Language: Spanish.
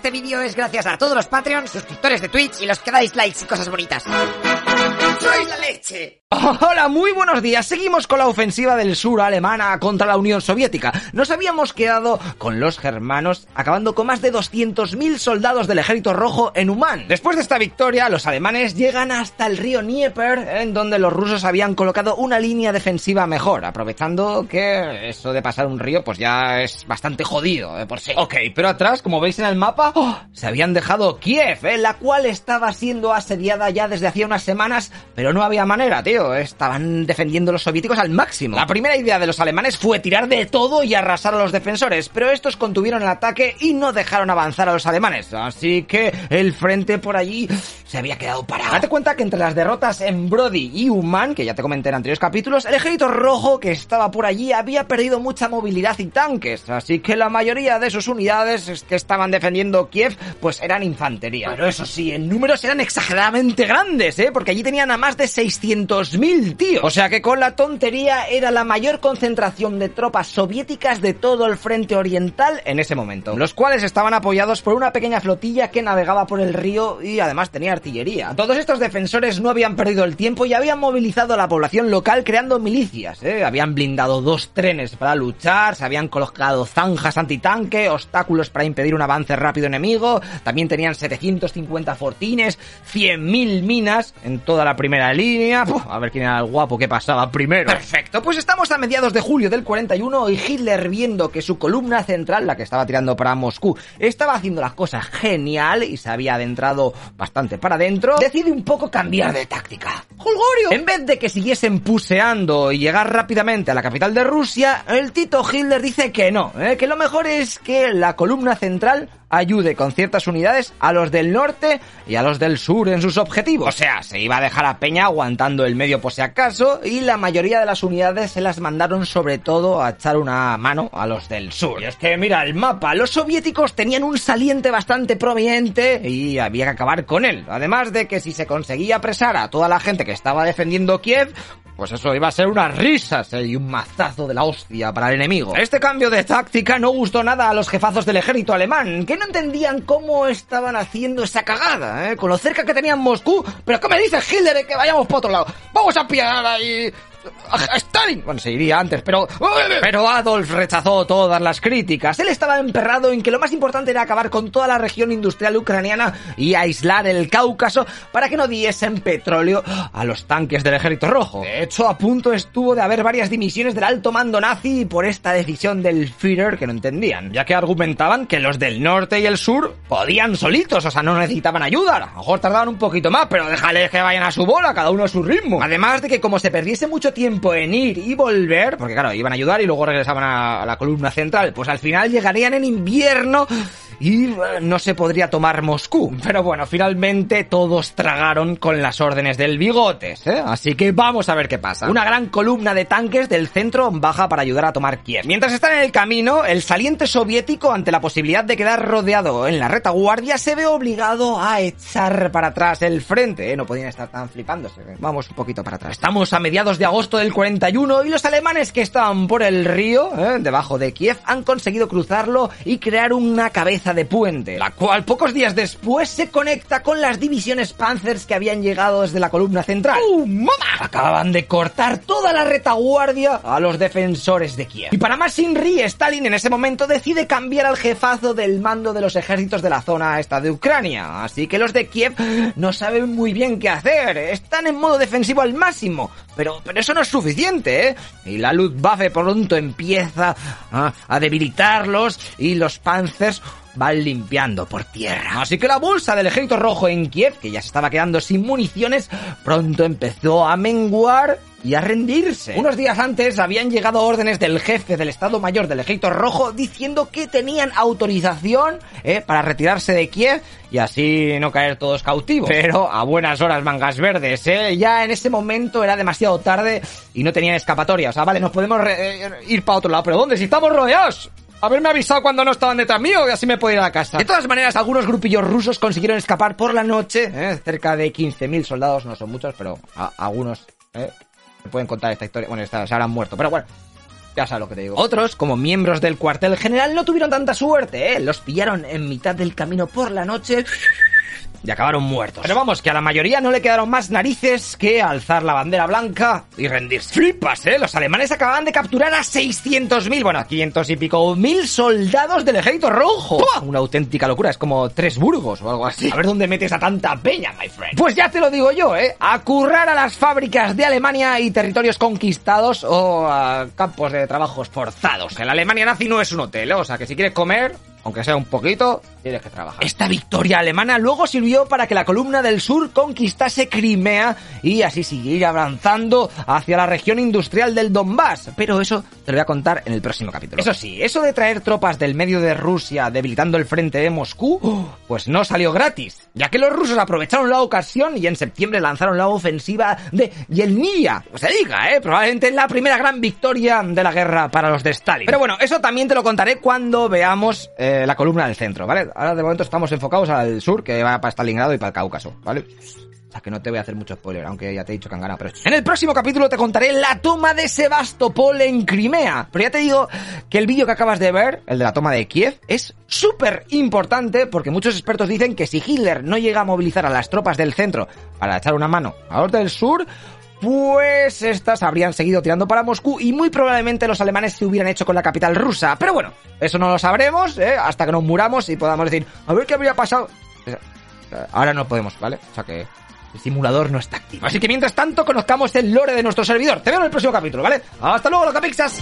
Este vídeo es gracias a todos los Patreons, suscriptores de Twitch y los que dais likes y cosas bonitas. ¡Sois la leche! Hola, muy buenos días. Seguimos con la ofensiva del sur alemana contra la Unión Soviética. Nos habíamos quedado con los germanos, acabando con más de 200.000 soldados del ejército rojo en Uman. Después de esta victoria, los alemanes llegan hasta el río Dnieper, en donde los rusos habían colocado una línea defensiva mejor, aprovechando que eso de pasar un río pues ya es bastante jodido de por sí. Ok, pero atrás, como veis en el mapa, ¡oh! se habían dejado Kiev, eh, la cual estaba siendo asediada ya desde hacía unas semanas, pero no había manera, tío estaban defendiendo los soviéticos al máximo. La primera idea de los alemanes fue tirar de todo y arrasar a los defensores, pero estos contuvieron el ataque y no dejaron avanzar a los alemanes. Así que el frente por allí se había quedado parado. Date cuenta que entre las derrotas en Brody y Uman, que ya te comenté en anteriores capítulos, el ejército rojo que estaba por allí había perdido mucha movilidad y tanques, así que la mayoría de sus unidades que estaban defendiendo Kiev, pues eran infantería. Pero eso sí, en números eran exageradamente grandes, ¿eh? Porque allí tenían a más de 600 mil, tío. O sea que con la tontería era la mayor concentración de tropas soviéticas de todo el frente oriental en ese momento, los cuales estaban apoyados por una pequeña flotilla que navegaba por el río y además tenía artillería. Todos estos defensores no habían perdido el tiempo y habían movilizado a la población local creando milicias, ¿eh? Habían blindado dos trenes para luchar, se habían colocado zanjas antitanque, obstáculos para impedir un avance rápido enemigo, también tenían 750 fortines, 100.000 minas en toda la primera línea, ver quién era el guapo que pasaba primero. Perfecto, pues estamos a mediados de julio del 41 y Hitler viendo que su columna central, la que estaba tirando para Moscú, estaba haciendo las cosas genial y se había adentrado bastante para adentro, decide un poco cambiar de táctica. ¡Holgorio! En vez de que siguiesen puseando y llegar rápidamente a la capital de Rusia, el Tito Hitler dice que no, ¿eh? que lo mejor es que la columna central ayude con ciertas unidades a los del norte y a los del sur en sus objetivos. O sea, se iba a dejar a Peña aguantando el medio por si acaso y la mayoría de las unidades se las mandaron sobre todo a echar una mano a los del sur. Y es que mira el mapa, los soviéticos tenían un saliente bastante prominente y había que acabar con él. Además de que si se conseguía apresar a toda la gente que estaba defendiendo Kiev, pues eso iba a ser unas risas ¿eh? y un mazazo de la hostia para el enemigo. Este cambio de táctica no gustó nada a los jefazos del ejército alemán, que no entendían cómo estaban haciendo esa cagada, ¿eh? con lo cerca que tenían Moscú. Pero ¿qué me dice Hitler que vayamos por otro lado? Vamos a pillar ahí a Stalin. Bueno, se iría antes, pero... Pero Adolf rechazó todas las críticas. Él estaba emperrado en que lo más importante era acabar con toda la región industrial ucraniana y aislar el Cáucaso para que no diesen petróleo a los tanques del ejército rojo. De hecho, a punto estuvo de haber varias dimisiones del alto mando nazi por esta decisión del Führer que no entendían, ya que argumentaban que los del norte y el sur podían solitos, o sea, no necesitaban ayuda. A lo mejor tardaban un poquito más, pero déjales que vayan a su bola, cada uno a su ritmo. Además de que como se perdiese mucho tiempo en ir y volver, porque claro, iban a ayudar y luego regresaban a, la columna central, pues al final llegarían en invierno y eh, no se podría tomar Moscú. Pero bueno, finalmente todos tragaron con las órdenes del bigotes, ¿eh? Así que vamos a ver qué pasa. Una gran columna de tanques del centro baja para ayudar a tomar Kiev. Mientras están en el camino, el saliente soviético, ante la posibilidad de quedar rodeado en la retaguardia, se ve obligado a echar para atrás el frente, ¿eh? No podían estar tan flipándose. Vamos un poquito para atrás. Estamos a mediados de agosto del 41 y los alemanes que estaban por el río, debajo de Kiev, han conseguido cruzarlo y crear una cabeza de puente, la cual pocos días después se conecta con las divisiones Panzers que habían llegado desde la columna central. ¡Uh, mamá! Acababan de cortar toda la retaguardia a los defensores de Kiev. Y para más Inri, Stalin en ese momento decide cambiar al jefazo del mando de los ejércitos de la zona esta de Ucrania. Así que los de Kiev no saben muy bien qué hacer. Están en modo defensivo al máximo. Pero, pero eso no es suficiente, ¿eh? Y la Luftwaffe pronto empieza a, a debilitarlos y los Panzers van limpiando por tierra. Así que la bolsa del ejército rojo en Kiev, que ya se estaba quedando sin municiones, pronto empezó a menguar y a rendirse. Unos días antes habían llegado órdenes del jefe del Estado Mayor del Ejército Rojo diciendo que tenían autorización eh, para retirarse de Kiev y así no caer todos cautivos. Pero a buenas horas, mangas verdes, ¿eh? Ya en ese momento era demasiado tarde y no tenían escapatoria. O sea, vale, nos podemos eh, ir para otro lado, pero ¿dónde? Si estamos rodeados. Haberme avisado cuando no estaban detrás mío y así me puedo ir a casa. De todas maneras, algunos grupillos rusos consiguieron escapar por la noche. ¿eh? Cerca de 15.000 soldados, no son muchos, pero algunos ¿eh? me pueden contar esta historia. Bueno, se habrán muerto, pero bueno. Ya sabes lo que te digo. Otros, como miembros del cuartel general, no tuvieron tanta suerte, ¿eh? Los pillaron en mitad del camino por la noche y acabaron muertos. Pero vamos, que a la mayoría no le quedaron más narices que alzar la bandera blanca y rendirse. Flipas, ¿eh? Los alemanes acababan de capturar a 600.000, bueno, a 500 y pico mil soldados del ejército rojo. Una auténtica locura, es como tres burgos o algo así. A ver dónde metes a tanta peña, my friend. Pues ya te lo digo yo, ¿eh? A currar a las fábricas de Alemania y territorios conquistados o a campos de trabajos forzados. Que la Alemania nazi no es un hotel, ¿eh? O sea, que si quieres comer, aunque sea un poquito, tienes que trabajar. Esta victoria alemana luego sirvió para que la columna del sur conquistase Crimea y así seguir avanzando hacia la región industrial del Donbass. Pero eso te lo voy a contar en el próximo capítulo. Eso sí, eso de traer tropas del medio de Rusia debilitando el frente de Moscú, pues no salió gratis, ya que los rusos aprovecharon la ocasión y en septiembre lanzaron la ofensiva de Yelnya. Pues se diga, ¿eh? Probablemente la primera gran victoria de la guerra para los de Stalin. Pero bueno, eso también te lo contaré cuando veamos... Eh, la columna del centro, ¿vale? Ahora de momento estamos enfocados al sur, que va para Stalingrado y para el Cáucaso, ¿vale? O sea que no te voy a hacer mucho spoiler, aunque ya te he dicho que han ganado. Pero en el próximo capítulo te contaré la toma de Sebastopol en Crimea. Pero ya te digo que el vídeo que acabas de ver, el de la toma de Kiev, es súper importante porque muchos expertos dicen que si Hitler no llega a movilizar a las tropas del centro para echar una mano a los del sur, pues estas habrían seguido tirando para Moscú y muy probablemente los alemanes se hubieran hecho con la capital rusa. Pero bueno, eso no lo sabremos ¿eh? hasta que nos muramos y podamos decir, a ver qué habría pasado. Eh, ahora no podemos, ¿vale? O sea que el simulador no está activo. Así que mientras tanto, conozcamos el lore de nuestro servidor. Te veo en el próximo capítulo, ¿vale? Hasta luego, Capixas.